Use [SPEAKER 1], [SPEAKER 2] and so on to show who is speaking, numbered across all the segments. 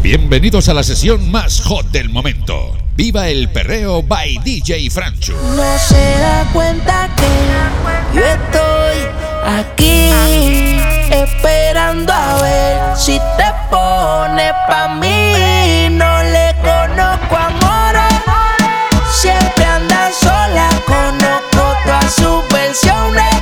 [SPEAKER 1] Bienvenidos a la sesión más hot del momento. Viva el perreo by DJ Francho.
[SPEAKER 2] No se da cuenta que yo estoy aquí esperando a ver si te pone pa' mí. No le conozco amor, siempre anda sola, conozco todas sus versiones.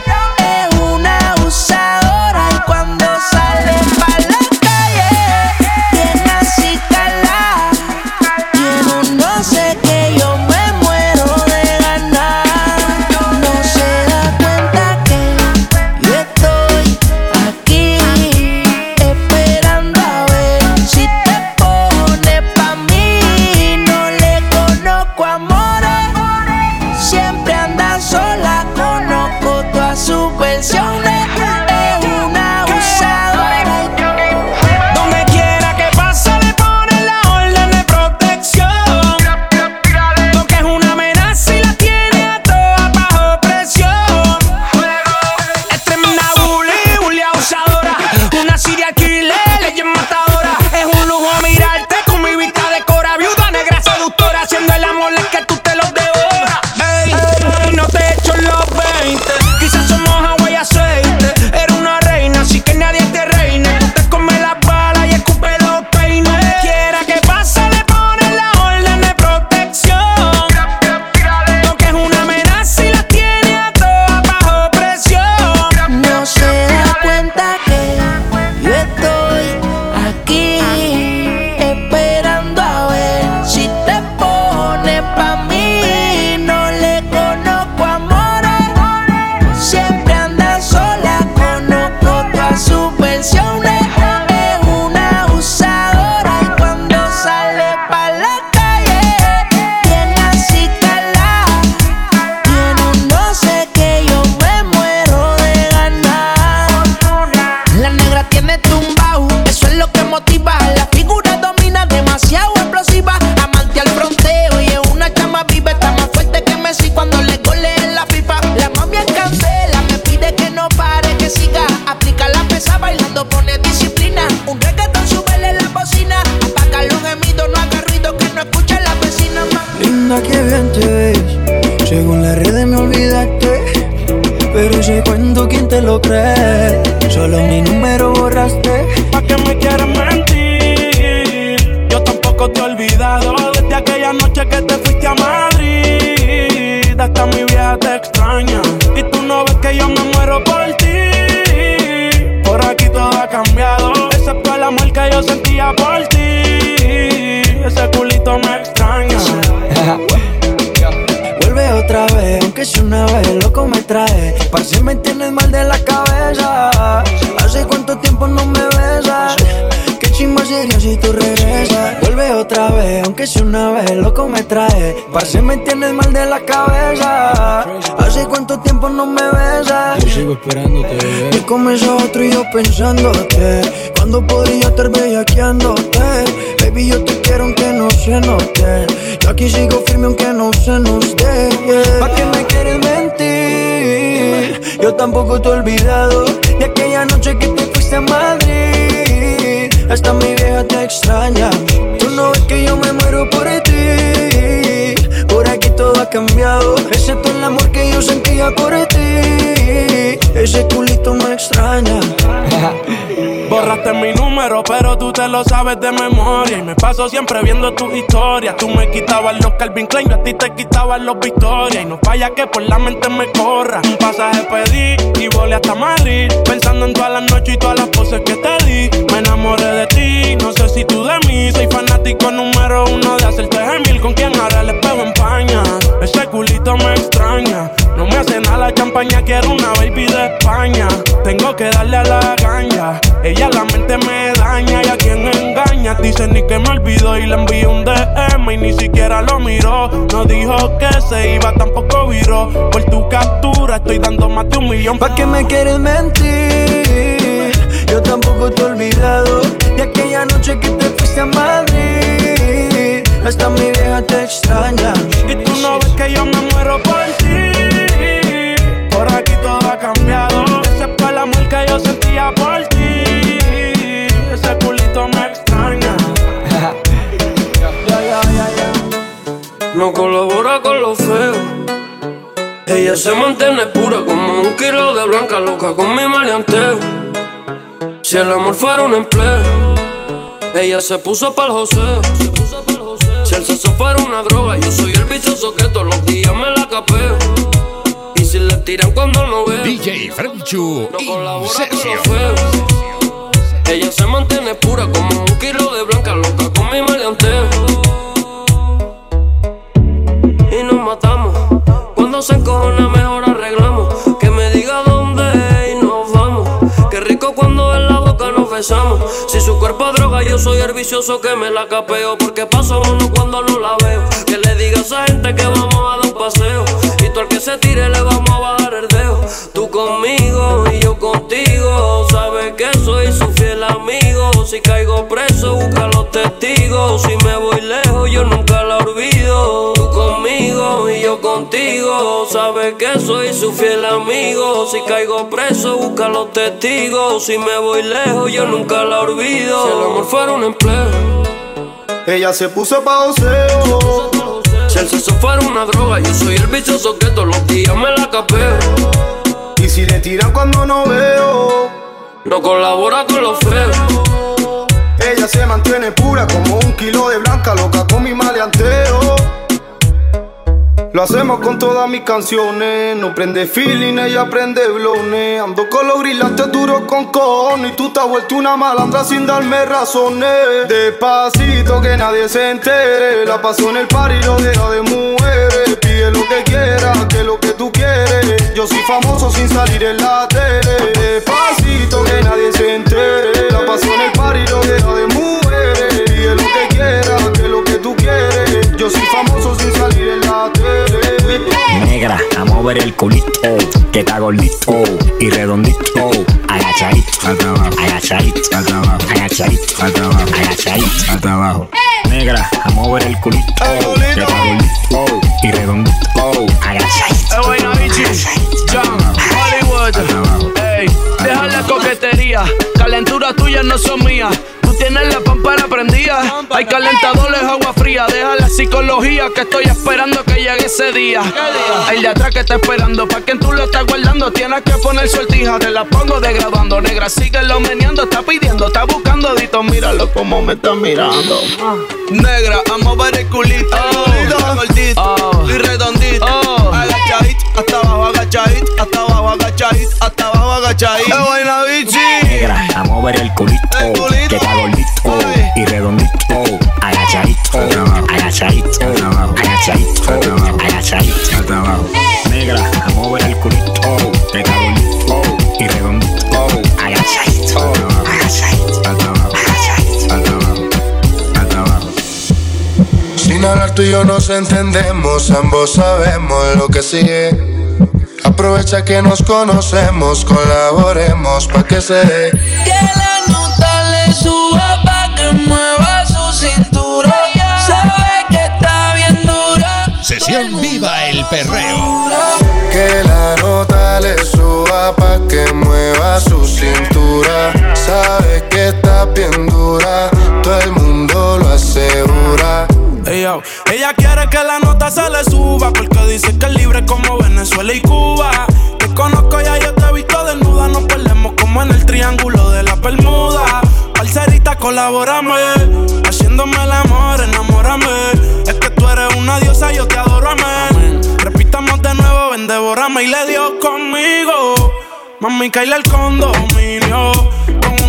[SPEAKER 2] Te
[SPEAKER 3] extraña y tú no ves que yo me muero por ti. Por aquí todo ha cambiado, excepto el amor que yo sentía por ti. Ese culito me extraña.
[SPEAKER 4] Vuelve otra vez, aunque sea una vez, loco me trae. Parece me tienes mal de la cabeza. Hace cuánto tiempo no me besas. Chimba sería si tú regresas. Vuelve otra vez, aunque sea una vez, loco me trae. Parece me tienes mal de la cabeza. Hace cuánto tiempo no me besas.
[SPEAKER 5] Yo sigo esperándote.
[SPEAKER 4] Y comes a otro y yo pensándote Cuando podría estar bellaqueándote Baby, yo te quiero aunque no se note Yo aquí sigo firme aunque no se nos dé yeah. ¿Pa' qué me quieres mentir? Yo tampoco te he olvidado De aquella noche que te Hasta mi vieja te extraña. Tú no ves que yo me muero por ti Excepto el amor que yo sentía por ti Ese culito me extraña
[SPEAKER 3] Borraste mi número, pero tú te lo sabes de memoria. Y me paso siempre viendo tus historias. Tú me quitabas los Calvin Klein, yo a ti te quitabas los Victoria. Y no falla que por la mente me corra. Un pasaje pedí y volé hasta Madrid. Pensando en todas las noches y todas las poses que te di. Me enamoré de ti, no sé si tú de mí. Soy fanático número uno de hacerte gemil. Con quien ahora el champaña, quiero una baby de España. Tengo que darle a la ganja. Ella la mente me daña y a quien engaña. Dice ni que me olvidó y le envié un DM y ni siquiera lo miró. No dijo que se iba, tampoco viró. Por tu captura estoy dando más de un millón.
[SPEAKER 4] ¿Pa' qué me quieres mentir? Yo tampoco te he olvidado De aquella noche que te fuiste a Madrid Hasta mi vieja te extraña
[SPEAKER 3] Y tú no ves que yo me muero por ti. Por aquí todo ha cambiado. Ese fue el amor que yo sentía por ti. Ese culito me extraña. yeah, yeah, yeah, no colabora con lo feo.
[SPEAKER 5] Ella se mantiene pura como un kilo de blanca loca con mi maleanteo. Si el amor fuera un empleo, ella se puso para el joseo. Si el sexo fuera una droga, yo soy el vicioso que todos los días me la capeo. Si le tiran cuando no veo,
[SPEAKER 1] DJ Franchu
[SPEAKER 5] no colabora con
[SPEAKER 1] Incesio.
[SPEAKER 5] los feos. Ella se mantiene pura como un kilo de blanca loca con mi maleanteo. Y nos matamos. Cuando se encojona mejor arreglamos. Que me diga dónde y nos vamos. Qué rico cuando en la boca nos besamos. Si su cuerpo es droga, yo soy el vicioso que me la capeo. Porque paso uno cuando no la veo. Esa gente que vamos a dar un paseo. Y tú al que se tire le vamos a bajar el dedo. Tú conmigo y yo contigo. Sabes que soy su fiel amigo. Si caigo preso, busca los testigos. Si me voy lejos, yo nunca la olvido. Tú conmigo y yo contigo. Sabes que soy su fiel amigo. Si caigo preso, busca los testigos. Si me voy lejos, yo nunca la olvido. Si el amor fuera un empleo.
[SPEAKER 6] Ella se puso pa' oseo.
[SPEAKER 5] Si el sexo fuera una droga, yo soy el vicioso que todos los días me la capeo.
[SPEAKER 6] Y si le tiran cuando no veo.
[SPEAKER 5] No colabora con los feos.
[SPEAKER 6] Ella se mantiene pura como un kilo de blanca loca con mi maleanteo. Lo hacemos con todas mis canciones. No prende feeling, ella prende blones. Ando con los grilantes duros con cojones. Y tú te has vuelto una malandra sin darme razones. Despacito que nadie se entere. La paso en el par y lo deja de mujeres. Pide lo que quieras, que lo que tú quieres. Yo soy famoso sin salir en la tele. Despacito que nadie se entere. La paso en el par y lo deja de mujeres. Lo que quieras, que lo que tú quieres. Yo soy famoso sin salir en la tele.
[SPEAKER 7] Negra, a mover el culito, que está gordito y redondito. Agachadito, hasta abajo, agachadito, hasta abajo, agachadito, abajo, agachadito, hasta abajo. Negra, a mover el culito, que está gordito y redondito. Agachadito,
[SPEAKER 3] bueno, Vichy, John, Hollywood. Ey, deja la coquetería. Calentura tuya no son mías. Tú tienes la pampara prendida. Hay calentadores, agua fría. Deja la psicología que estoy esperando que llegue ese día. El de atrás que está esperando. Pa' quien tú lo estás guardando. Tienes que poner sortija. Te la pongo degradando. Negra, síguelo meneando. Está pidiendo, está buscando. Dito, míralo como me está mirando. Negra, a mover el culito. gordito y redondito. Agachadito, hasta abajo, agachadito, hasta abajo, agachadito. ¡Qué buena, bichi!
[SPEAKER 7] negra, a mover el culito,
[SPEAKER 3] El culito.
[SPEAKER 7] que está gordito y redondito. Agachadito, agachadito, agachadito, agachadito, hasta abajo. Negra, a mover el culito, que está gordito y redondito. Agachadito, agachadito, hasta abajo, agachadito, hasta abajo, hasta abajo.
[SPEAKER 8] Sin hablar tú y yo nos entendemos, ambos sabemos lo que sigue. Aprovecha que nos conocemos, colaboremos pa' que se dé.
[SPEAKER 2] Que la nota le suba pa' que mueva su cintura. Sabe que está bien dura.
[SPEAKER 1] Sesión Viva el Perreo.
[SPEAKER 8] Que la nota le suba pa' que mueva su cintura. Sabe que está bien dura, todo el mundo lo asegura.
[SPEAKER 3] Yo, Ella quiere que la nota se le suba porque triángulo de la Bermuda. Parcerita, colabórame, haciéndome el amor, enamórame. Es que tú eres una diosa, yo te adoro, amén. Repitamos de nuevo, ven, devórame y le dio conmigo. Mami, caíle el condominio.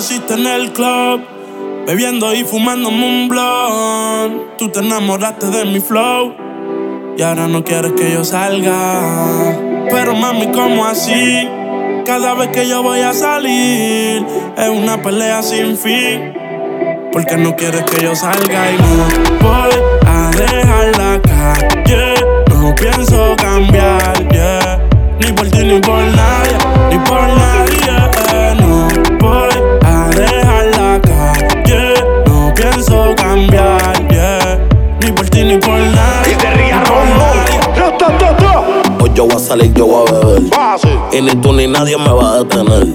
[SPEAKER 3] Conociste en el club, bebiendo y fumando un. Tú te enamoraste de mi flow y ahora no quieres que yo salga. Pero mami, ¿cómo así? Cada vez que yo voy a salir es una pelea sin fin. porque no quieres que yo salga y no voy a dejar la calle. No pienso cambiar, yeah. Ni por ti ni por nadie, ni por nadie. Cambiar, yeah. Ni por ti ni por nadie. Ni por nadie.
[SPEAKER 9] Hoy yo voy a salir, yo voy a beber. Y ni tú ni nadie me va a detener.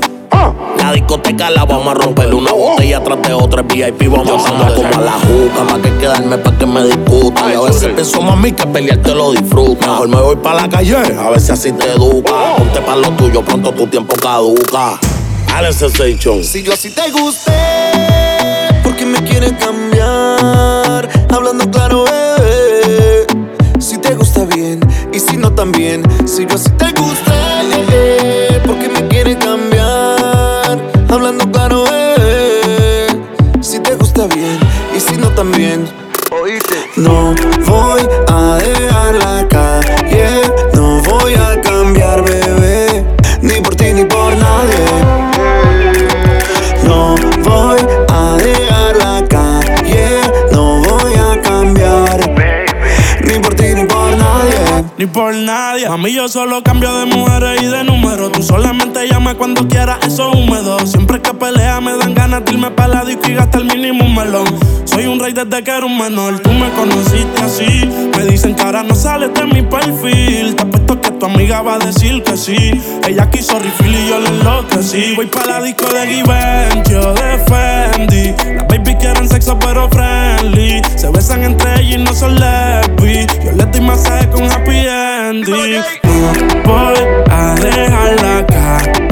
[SPEAKER 9] La discoteca la vamos a romper una botella tras de otra. VIP vamos a andar como a la juca. Pa' que quedarme, pa' que me discuta. Y a veces pienso, mami, que pelear te lo disfruta. Mejor me voy pa' la calle, a ver si así te educa. Ponte pa' lo tuyo, pronto tu tiempo caduca. Alex Sensation.
[SPEAKER 10] Si yo así te gusté, ¿por qué me quieres cambiar? Hablando claro, bebé. Si te gusta bien y si no también. Si yo así te gusté, ¿por qué me quieres cambiar? Hablando claro, bebé. Si te gusta bien y si no también. Oíste. No ni por nadie.
[SPEAKER 3] Mami, yo solo cambio de mujeres y de número. Tú solamente llama cuando quieras, eso es húmedo. Siempre que pelea me dan ganas de irme para la disco y gastar el mínimo melón. Soy un rey desde que era un menor. Tú me conociste así. Me dicen que ahora no sales de mi perfil. Te apuesto que tu amiga va a decir que sí. Ella quiso refill y yo le enloquecí. Voy para la disco de Givenchy o de Fendi. Las baby quieren sexo pero friendly. Se besan entre ellas y no son lesbi. Yo le doy masaje con happy ending. No voy a dejar la calle.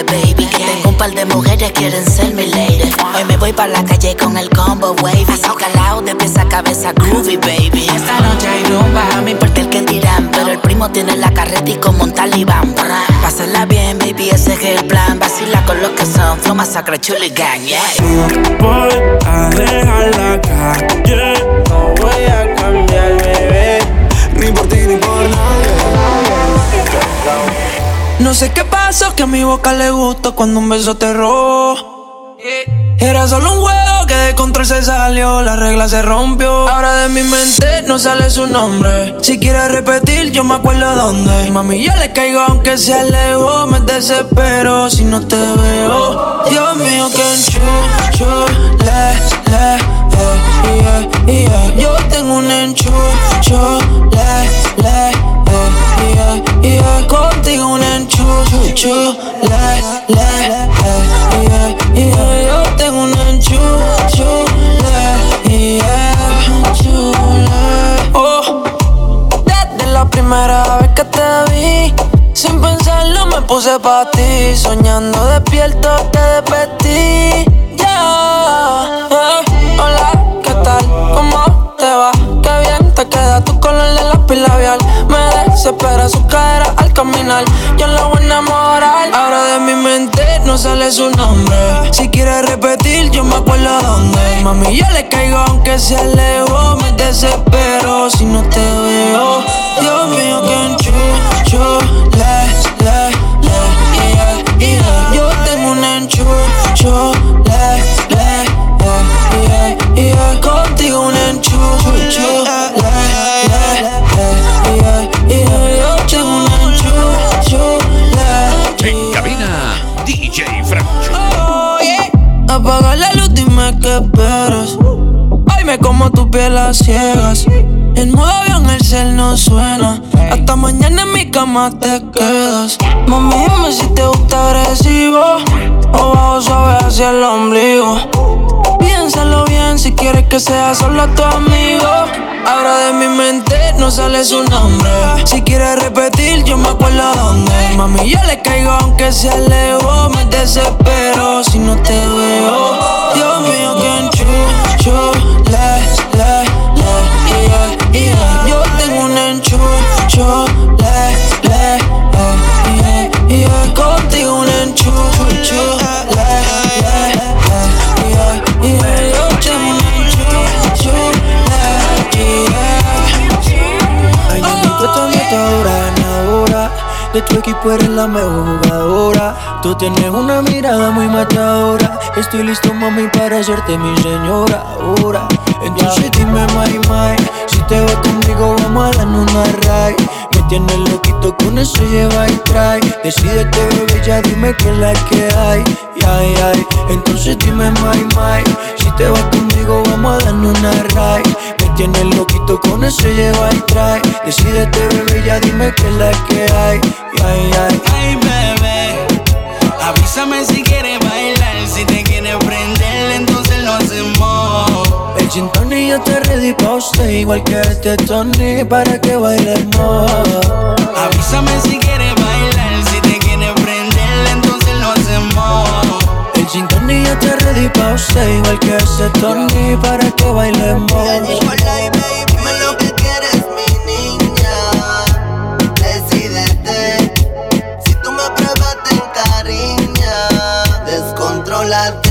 [SPEAKER 11] Baby, que tengo un par de mujeres que quieren ser mi lady. Hoy me voy pa' la calle con el combo wavy. Calao de pies a cabeza, groovy, baby.
[SPEAKER 12] Esta noche hay rumba.
[SPEAKER 11] No me importa el que dirán, pero el primo tiene la carreta y como un talibán. Pásala bien, baby, ese es el plan. Vacila con los que son, flow masacre, chuli gang, yeah.
[SPEAKER 3] Voy a dejar la calle.
[SPEAKER 13] No voy a cambiar, bebé.
[SPEAKER 10] Ni por ti ni por nadie.
[SPEAKER 14] No sé qué pasó, que a mi boca le gustó cuando un beso te robó. Era solo un juego que de control se salió, la regla se rompió. Ahora de mi mente no sale su nombre. Si quieres repetir, yo me acuerdo dónde. Mami, yo le caigo aunque se lejos. Me desespero si no te veo. Dios mío, que enchucho, le, le, eh, yeah, yeah. Yo tengo un enchucho, le, le, eh, Contigo un enchucho, le, le, eh, yeah, yeah. Yo tengo un enchucho, le, yeah. Oh, desde la primera vez que te vi, sin pensarlo me puse pa' ti. Soñando despierto te despedí. Desespera su cara al caminar. Yo la voy a enamorar. Ahora de mi mente no sale su nombre. Si quieres repetir, yo me acuerdo dónde. Mami, yo le caigo aunque sea lejos. Me desespero si no te veo. Dios mío, que enchucho. Le, le, le, yeah, yeah. Yo tengo un enchucho. Le, Apaga la luz, dime qué esperas. Como tu piel a ciegas. En modo avión el cel no suena. Hasta mañana en mi cama te quedas. Mami, dime si te gusta agresivo. O bajo suave hacia el ombligo. Piénsalo bien si quieres que sea solo tu amigo. Ahora de mi mente no sale su nombre. Si quieres repetir, yo me acuerdo dónde. Mami, yo le caigo aunque sea lejos. Me desespero si no te veo. Dios mío, que enchucho. tu
[SPEAKER 15] equipo eres la mejor jugadora. Tú tienes una mirada muy matadora. Estoy listo, mami, para hacerte mi señora ahora. Entonces dime, my, my, si te vas conmigo, vamos a dar una ray. Me tienes loquito con ese lleva y trae. Decídete, bebé, ya dime que es la que hay. Ay, ay. Entonces dime, my, my, si te vas conmigo, vamos a dar una ray tiene el loquito con ese lleva y trae. Decídete, bebé, ya dime qué es la que hay. Ay, ay,
[SPEAKER 4] ay, bebé. Avísame si quieres bailar. Si te quieres prender, entonces lo hacemos.
[SPEAKER 15] El gin Tony ya te ready pa' usted. Igual que este Tony para que bailemos.
[SPEAKER 4] Avísame si quieres bailar. Si te quieres prender, entonces lo hacemos.
[SPEAKER 15] El gin tonic ya está ready pa' usted Igual que ese Tony para que bailemos.
[SPEAKER 16] Dime lo que quieres mi niña Decídete Si tú me pruebas te encariña. Descontrolate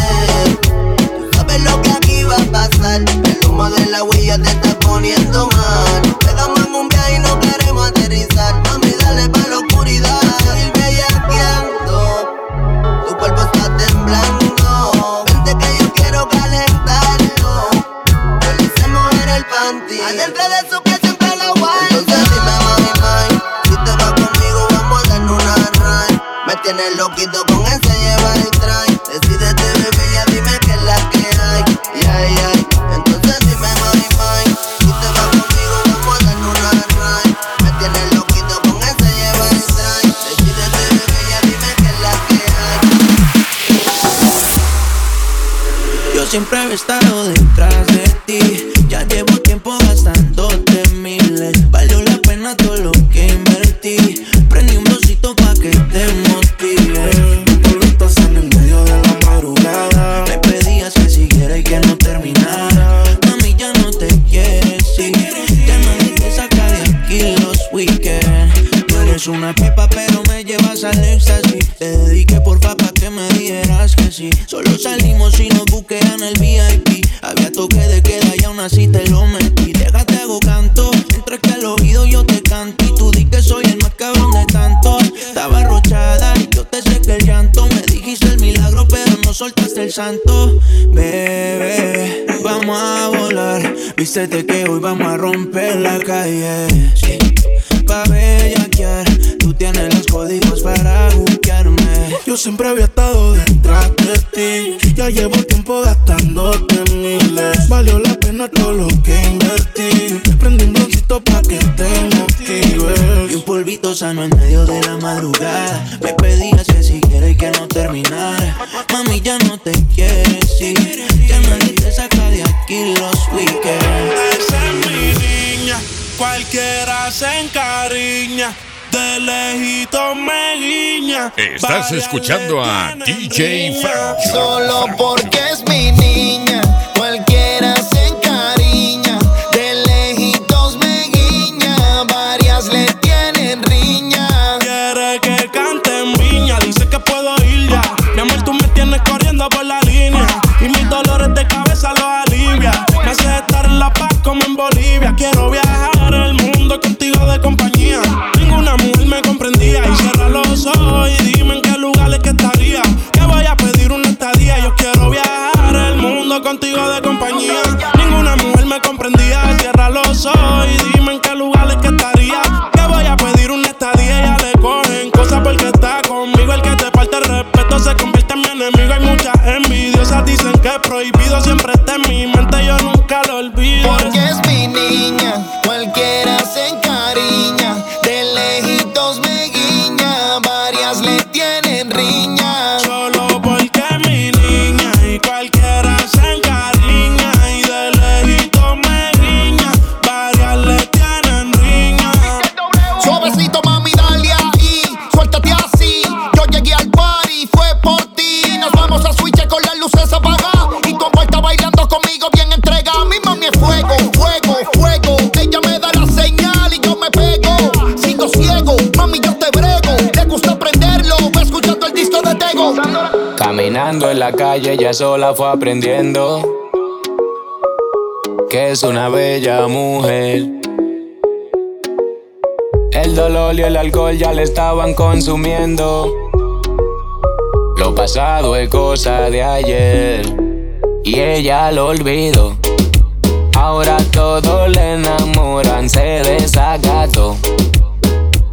[SPEAKER 16] Tú sabes lo que aquí va a pasar. El humo de la huella te está poniendo mal. Pegamos en un viaje y no queremos aterrizar. Tienes loquito con ese lleva
[SPEAKER 3] el
[SPEAKER 4] traje. Decídete, quieres, sí. Te nadie te saca de aquí los weekends.
[SPEAKER 3] Esa es mi niña, cualquiera se encariña. De lejito me guiña.
[SPEAKER 1] Estás escuchando a DJ Frank.
[SPEAKER 16] Solo porque es mi niña.
[SPEAKER 3] prohibido
[SPEAKER 17] calle ella sola fue aprendiendo que es una bella mujer. El dolor y el alcohol ya le estaban consumiendo. Lo pasado es cosa de ayer y ella lo olvidó. Ahora todo le enamoran, se desacató.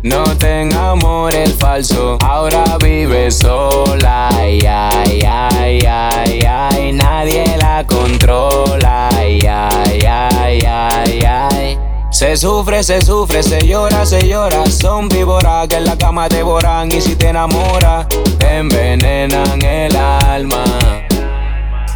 [SPEAKER 17] No tenga amor el falso, ahora vive sola. Ay, ay, ay, ay, ay, nadie la controla. Ay, ay, ay, ay, ay. Se sufre, se sufre, se llora, se llora. Son víboras que en la cama devoran y si te enamoras, te envenenan el alma.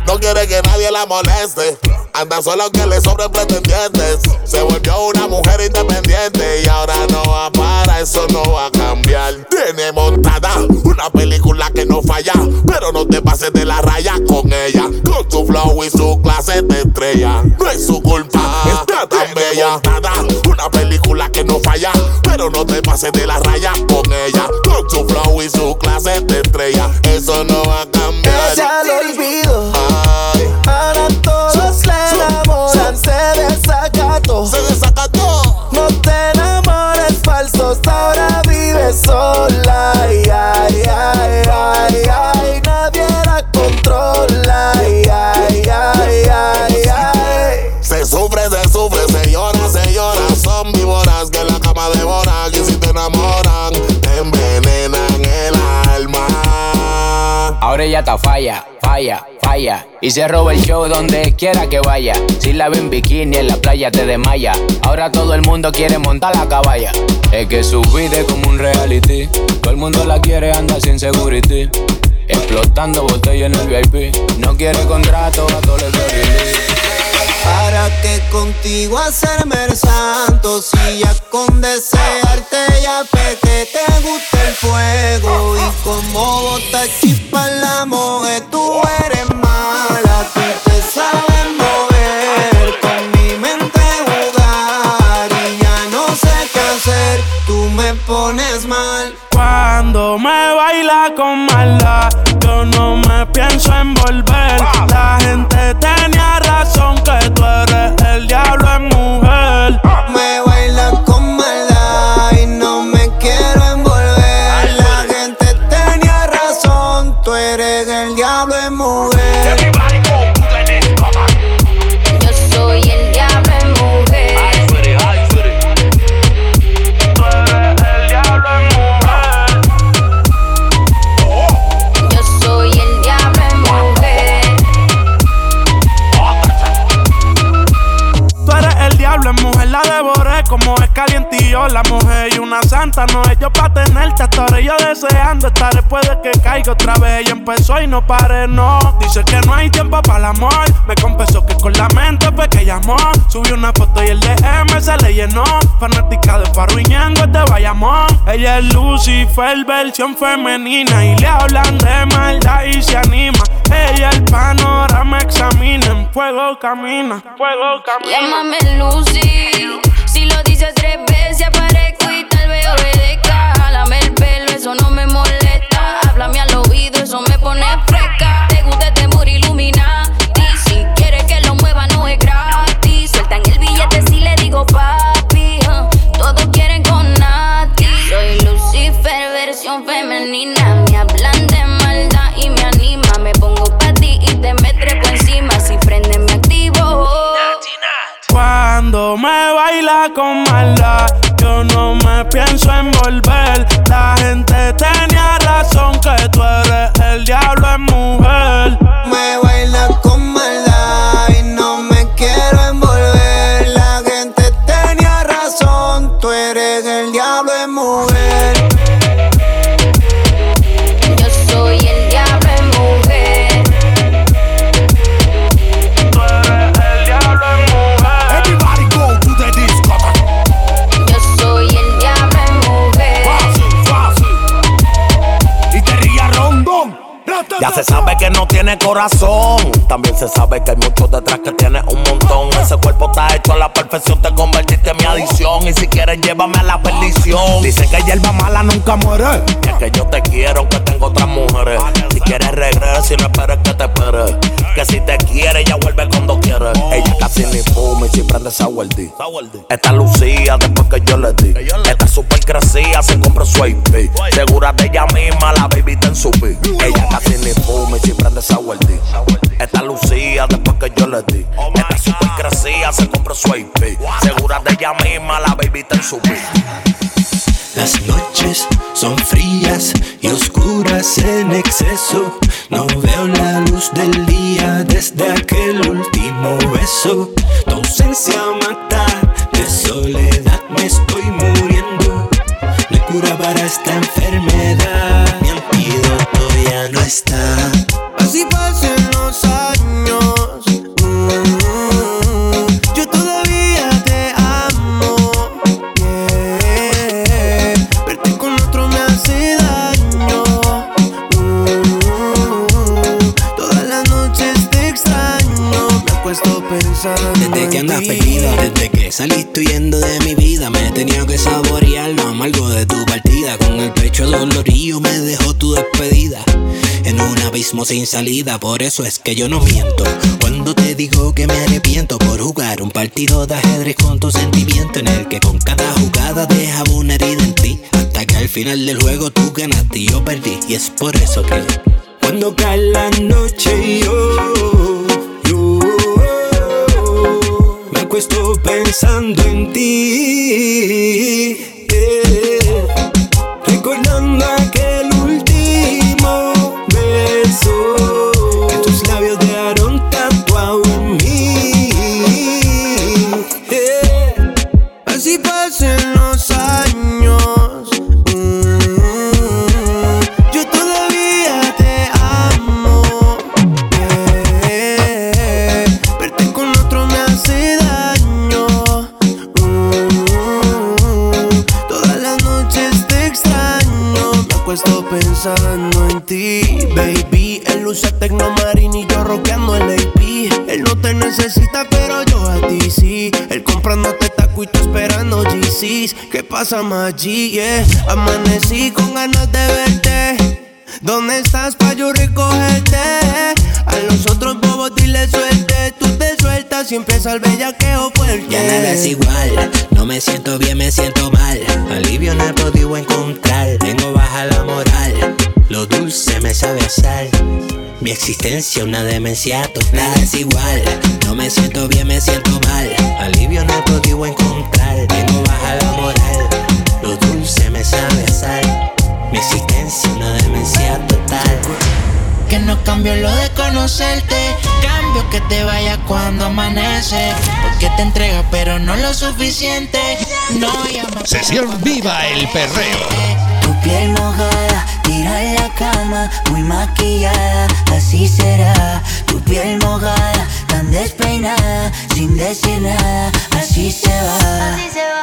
[SPEAKER 18] No quiere que nadie la moleste. Anda solo que le sobren pretendientes. Se volvió una mujer independiente y ahora no va para, eso no va a cambiar. Tiene montada una película que no falla, pero no te pases de la raya con ella. Con su flow y su clase de estrella. No es su culpa, está tan bella. Montada una película que no falla, pero no te pases de la raya con ella. Con su flow y su clase de estrella. Eso no va a
[SPEAKER 17] falla, falla, falla. Y se roba el show donde quiera que vaya. Si la ve en bikini en la playa te desmaya. Ahora todo el mundo quiere montar la caballa. Es que su vida es como un reality. Todo el mundo la quiere, anda sin security. Explotando botella en el VIP. No quiere contrato, a doy release.
[SPEAKER 10] ¿Para qué contigo hacerme el santo? Si ya con desearte ya ve que te gusta el fuego Y como bota chispa la mujer tú eres mala Tú te sabes mover, con mi mente jugar Y ya no sé qué hacer, tú me pones mal
[SPEAKER 3] Cuando me baila con maldad, yo no me pienso envolver. La gente tenía
[SPEAKER 10] no
[SPEAKER 3] pare no. Dice que no hay tiempo para el amor. Me confesó que con la mente fue que llamó. Subió una foto y el DM se le llenó. Fanática de Farruñango de Bayamón. Ella es Lucifer versión femenina. Y le hablan de maldad y se anima. Ella el panorama examina. En fuego camina. Fuego camina.
[SPEAKER 19] Llámame Lucy. Si lo dices tres veces aparezco quieres,
[SPEAKER 9] llévame a la perdición. Dice que hierba mala nunca muere. Y es que yo te quiero, que tengo otras mujeres. Si quieres, regresa y no esperes que te espere. Que si te quiere, ella vuelve cuando quiere. Ella casi ni fuma y si prende esa Esta Lucía después que yo le di. Esta super crecía, se compra su IP. Segura de ella misma, la baby está en su. Ella casi ni fuma y si prende esa Esta Lucía después que yo le di. Esta se compra su IP. Segura de ella misma, la baby está en su pi.
[SPEAKER 20] Las noches son frías y oscuras en exceso. No veo la luz del día desde aquel último beso. Tu ausencia mata, de soledad me estoy muriendo. No hay cura para esta enfermedad. Mi antídoto ya no está.
[SPEAKER 10] Así pasen los años.
[SPEAKER 20] Desde que saliste huyendo de mi vida, me he tenido que saborear lo amargo de tu partida. Con el pecho dolorido me dejó tu despedida. En un abismo sin salida, por eso es que yo no miento. Cuando te digo que me arrepiento por jugar un partido de ajedrez con tu sentimiento, en el que con cada jugada dejaba una herida en ti. Hasta que al final del juego tú ganaste y yo perdí. Y es por eso que cuando cae la noche yo acuesto pensando en ti. eh,
[SPEAKER 10] Yeah. Amanecí con ganas de verte. ¿Dónde estás pa' yo recogerte? A los otros bobos dile suerte. Tú te sueltas y empieza el bellaqueo fuerte.
[SPEAKER 20] Ya nada es igual, no me siento bien, me siento mal. Alivio no he podido encontrar, tengo baja la moral. Lo dulce me sabe a sal. Mi existencia una demencia total. Nada es igual, no me siento bien, me siento mal. Alivio no he podido encontrar,
[SPEAKER 12] cambio lo de conocerte. Cambio que te vayas cuando amanece. Porque te entrega, pero no lo suficiente. No llamas.
[SPEAKER 1] Sesión Viva el Perreo.
[SPEAKER 21] Tu piel mojada, tira en la cama, muy maquillada, así será. Tu piel mojada, tan despeinada, sin decir nada, así se va.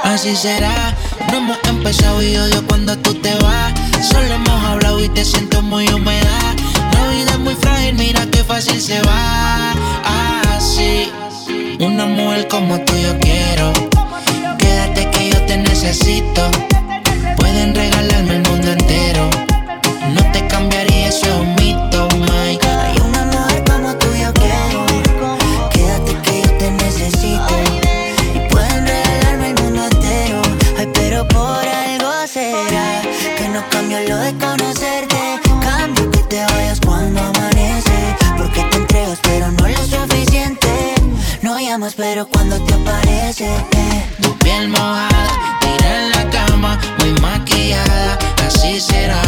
[SPEAKER 12] Así será, no hemos empezado y odio cuando tú te vas. Solo hemos hablado y te siento muy humedad. La vida es muy frágil, mira qué fácil se va. Así, una mujer como tú yo quiero. Quédate que yo te necesito. Pueden regalarme el mundo entero.
[SPEAKER 21] Llamas, pero cuando te aparece. eh.
[SPEAKER 12] Tu piel mojada, tira en la cama, muy maquillada, así será.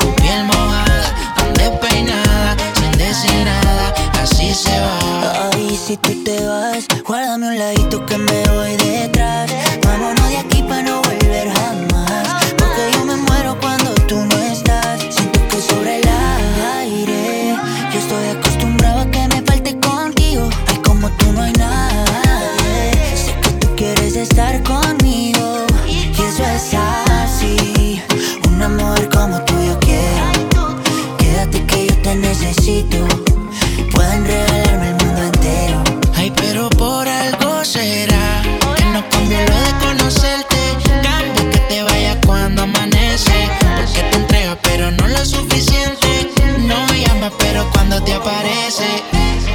[SPEAKER 12] Tu piel mojada, tan despeinada, sin decir nada, así se va.
[SPEAKER 21] Ay, si tú te vas, guárdame un ladito que me voy detrás. como tú yo quiero. Quédate que yo te necesito. Pueden regalarme el mundo entero.
[SPEAKER 12] Ay, pero por algo será que no cambio lo de conocerte. Cambia que te vaya cuando amanece. Porque te entrega, pero no lo suficiente. No me llama, pero cuando te aparece.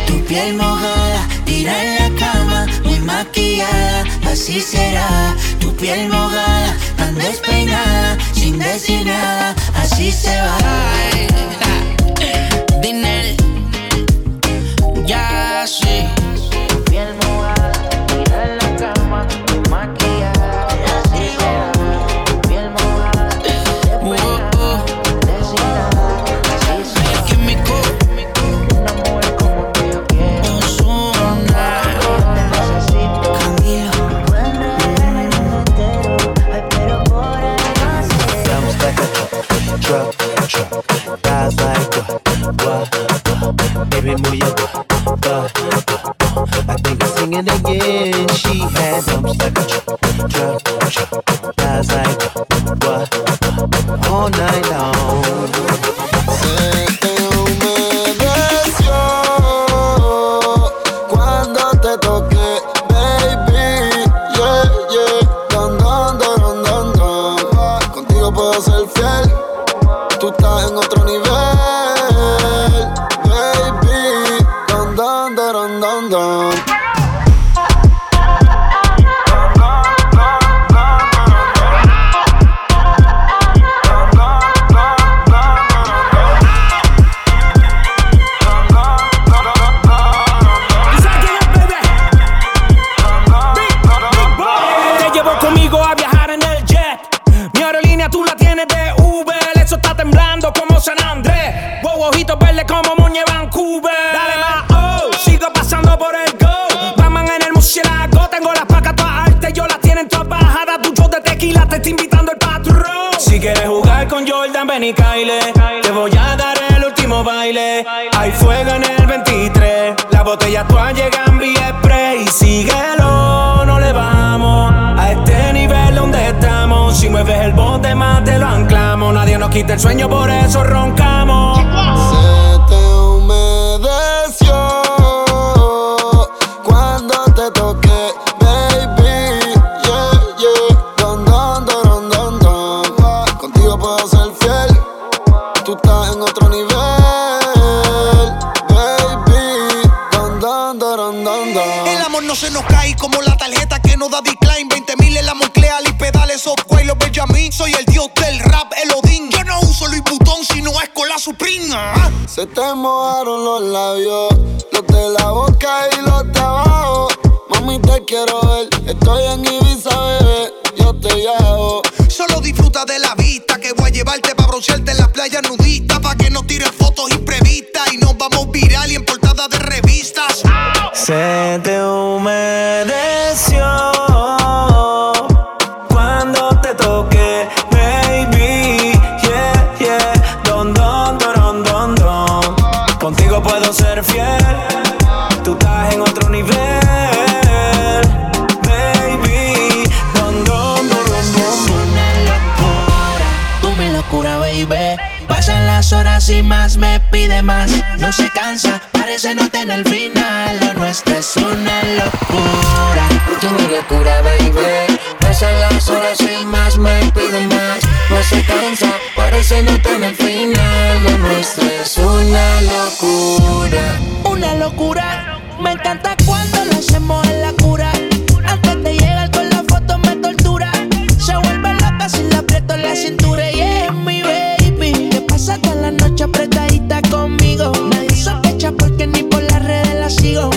[SPEAKER 21] Tu piel mojada, tira en la cama, muy
[SPEAKER 22] maquillada. Así será, tu piel mojada, tan despeinada Decir nada, así se va.
[SPEAKER 23] El
[SPEAKER 24] amor no se nos cae como la tarjeta que nos da decline. 20 mil en la Moncleal y pedales of y los Benjamin. Soy el dios del rap, el Odín. Yo no uso Luis Butón, sino es con la Supreme.
[SPEAKER 25] Se te mojaron los labios, los de la boca y los de abajo mami, te quiero ver. Estoy en Ibiza, bebé, yo te llevo.
[SPEAKER 24] Solo disfruta de la vista que voy a llevarte para broncearte en las playas nudistas. Pa' que no tires fotos imprevistas y nos vamos viral y en portada de revistas.
[SPEAKER 12] Se te humedeció
[SPEAKER 2] y más, me pide más. No se cansa, parece no tener final. Lo nuestro es una locura. Tú mi locura, baby. Pasan las horas y más, me pide más. No se cansa, parece no tener final. Lo nuestro es una locura. Una locura. Me encanta cuando lo hacemos. noche apretadita conmigo. Nadie sospecha porque ni por las redes la sigo.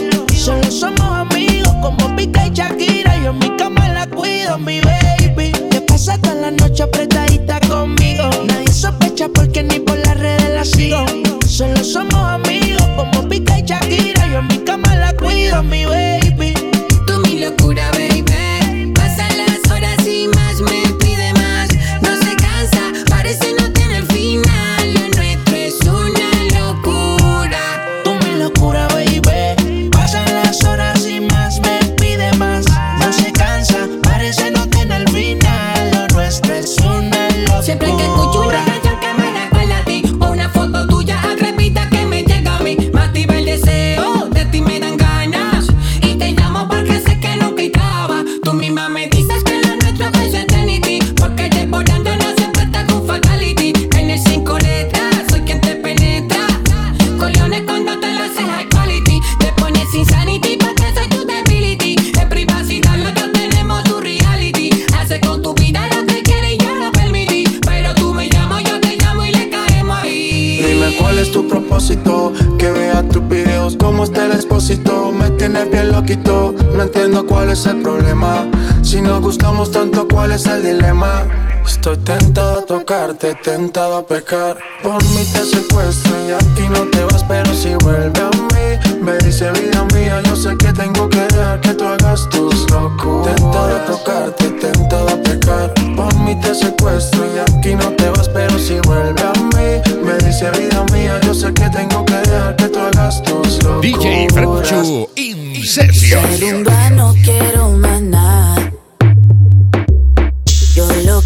[SPEAKER 26] Estoy tentado a tocarte, tentado a pecar. Por mí te secuestro y aquí no te vas, pero si vuelve a mí, me dice vida mía, yo sé que tengo que dejar que tú hagas tus locuras. Tentado a tocarte, tentado a pecar. Por mí te secuestro y aquí no te vas, pero si vuelve a mí, me dice vida mía, yo sé que tengo que dejar que tú hagas tus locuras.
[SPEAKER 1] DJ Franchu in session.
[SPEAKER 27] Rumba, no quiero lo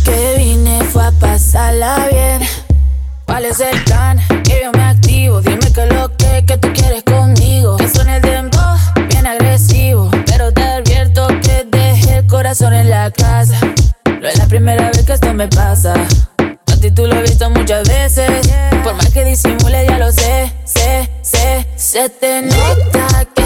[SPEAKER 27] que vine fue a pasarla bien. ¿Cuál es el plan? Que yo me activo. Dime que lo que, que tú quieres conmigo. Que suene el dembow, bien agresivo. Pero te advierto que dejé el corazón en la casa. No es la primera vez que esto me pasa. A ti tú lo he visto muchas veces. Por más que disimule, ya lo sé, sé, sé. Se te nota que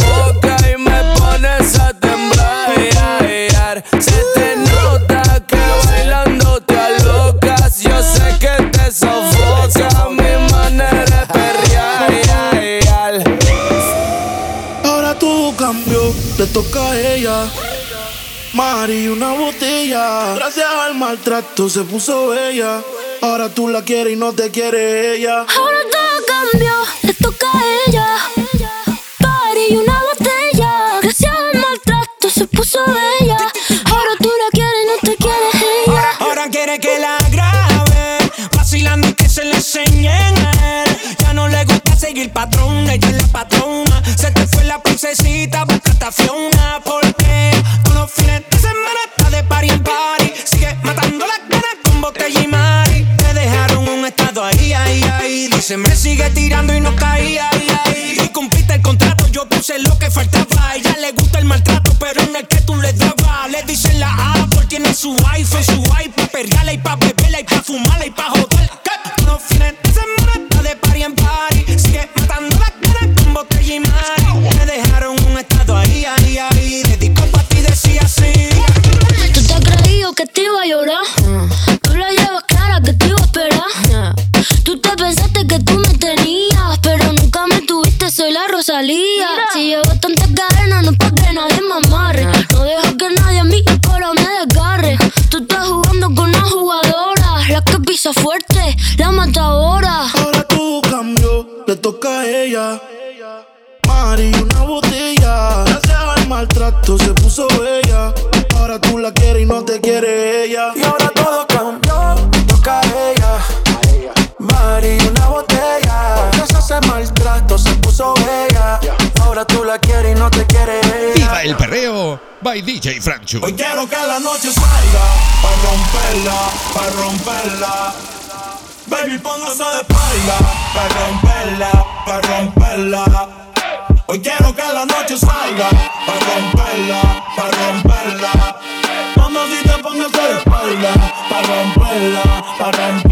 [SPEAKER 28] toca a ella. Mari, una botella. Gracias al maltrato se puso bella. Ahora tú la quieres y no te quiere ella.
[SPEAKER 29] Ahora todo cambió, le toca a ella. Y una botella. Gracias al maltrato se puso bella. Ahora tú la quieres y no te quiere ella.
[SPEAKER 12] Ahora quiere que la grabe, vacilando y que se le enseñen a él. Ya no le gusta seguir patrón, ella es la patrona. Se princesita, busca Fiona. Porque todos los fines de semana está de party en party. Sigue matando las ganas con botella y mari. Te dejaron un estado ahí, ahí, ahí. Dice, me sigue tirando y no caía, ahí, ahí. Y cumpliste el contrato, yo puse lo que faltaba. A ella le gusta el maltrato, pero en el que tú le dabas. Le dicen la Apple, tiene su iPhone, su iPad, perreala y pa' beberla y pa' fumarla y pa' joder. Que los fines de semana está de party en party. Sigue matando las ganas con botella y mari.
[SPEAKER 28] Mari, una botella. Gracias al maltrato se puso bella. Ahora tú la quieres y no te quiere ella.
[SPEAKER 26] Y ahora todo cambió, toca a ella. Mari, una botella. Gracias al maltrato se puso bella. Ahora tú la quieres y no te quiere ella.
[SPEAKER 1] Viva el perreo by DJ Franchu.
[SPEAKER 28] Hoy quiero que la noche salga para romperla, para romperla. Baby, póngase de espalda para romperla, para romperla. Hoy quiero que la noche salga para romperla, para romperla. Mamacita, póngase de espalda para romperla, para romperla.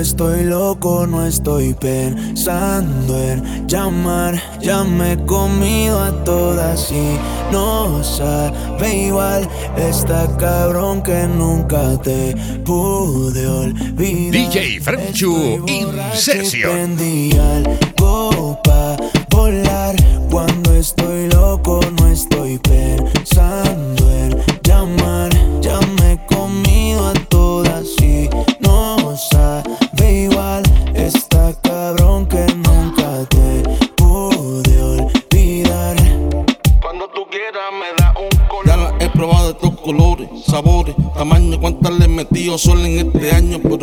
[SPEAKER 4] Estoy loco no estoy pensando en llamar. Ya me he comido a todas y no sabe igual. Está cabrón que nunca te pude olvidar.
[SPEAKER 1] DJ Franchu
[SPEAKER 4] Estoy
[SPEAKER 1] in
[SPEAKER 4] borracho y
[SPEAKER 1] session.
[SPEAKER 4] prendí algo pa' volar. Cuando estoy loco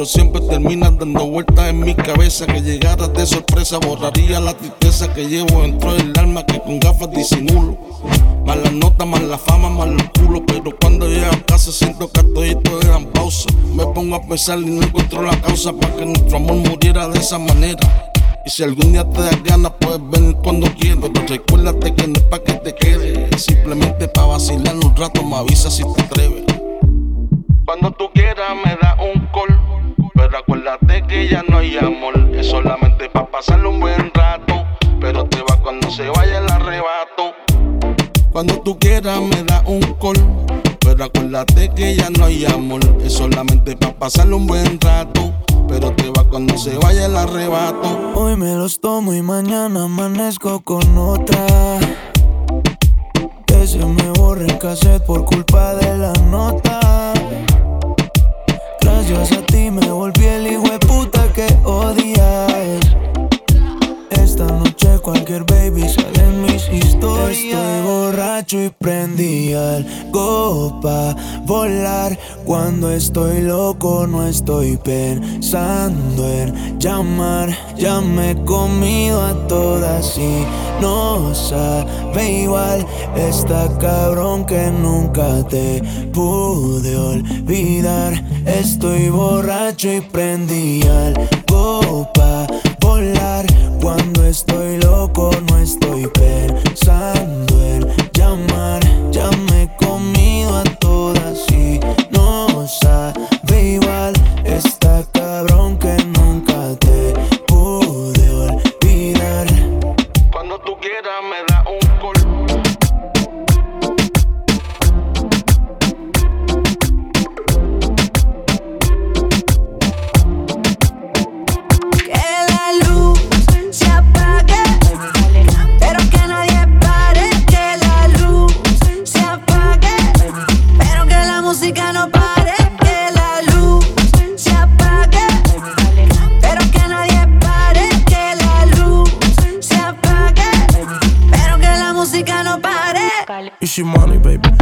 [SPEAKER 30] Siempre termina dando vueltas en mi cabeza. Que llegaras de sorpresa borraría la tristeza que llevo dentro del alma que con gafas disimulo. Más las notas, más la fama, más los culos. Pero cuando llego a casa siento que todo eran pausa. Me pongo a pensar y no encuentro la causa para que nuestro amor muriera de esa manera. Y si algún día te das ganas, puedes venir cuando quieras. Recuérdate que no es pa' que te quedes, es simplemente pa' vacilar un rato. Me avisa si te atreves. Cuando tú quieras, me da un call. Pero acuérdate que ya no hay amor, es solamente pa' pasarle un buen rato. Pero te va cuando se vaya el arrebato. Cuando tú quieras, me da un call. Pero acuérdate que ya no hay amor, es solamente pa' pasarle un buen rato. Pero te va cuando se vaya el arrebato.
[SPEAKER 4] Hoy me los tomo y mañana amanezco con otra. Que se me borre el cassette por culpa de la nota. Gracias a ti me volví el hijo de puta que odias. Y prendí algo volar. Cuando estoy loco no estoy pensando en llamar. Ya me he comido a todas y no sabe igual. Está cabrón que nunca te pude olvidar. Estoy borracho y prendí algo pa' volar. Cuando estoy loco no estoy pensando en llamar.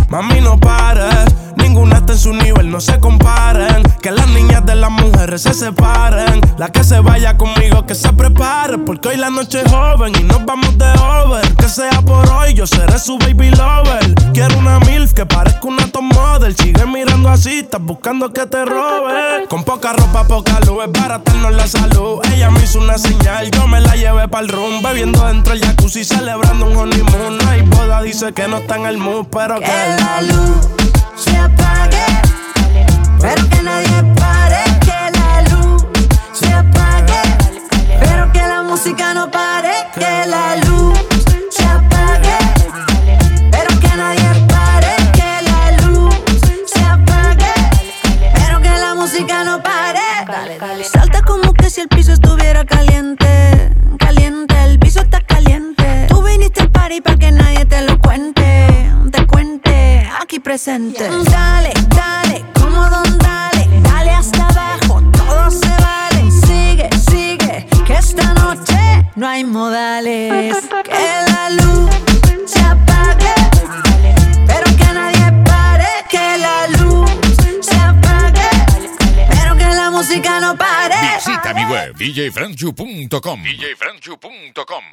[SPEAKER 3] Mami, no pares. Ninguna está en su nivel, no se comparen. Que las niñas de las mujeres se separen. La que se vaya conmigo, que se prepare. Porque hoy la noche es joven y nos vamos de over. Que sea por hoy, yo seré su baby lover. Quiero una MILF que parezca una top model. Sigue mirando así, estás buscando que te robe. Con poca ropa, poca luz, es baratarnos la salud. Ella me hizo una señal, yo me la llevé pa'l room. Bebiendo dentro del jacuzzi, celebrando un honeymoon. No hay boda, dice que no está en el mood, pero que, la luz
[SPEAKER 2] se apague, pero que nadie pare. Que la luz se apague, pero que la música no pare. Que la presente. Dale, dale, como don dale, dale hasta abajo, todo se vale. Sigue, sigue, que esta noche no hay modales. Que la luz se apague, pero que nadie pare. Que la luz se apague, pero que la música no pare.
[SPEAKER 1] Visita mi web djfranchu.com. djfranchu.com.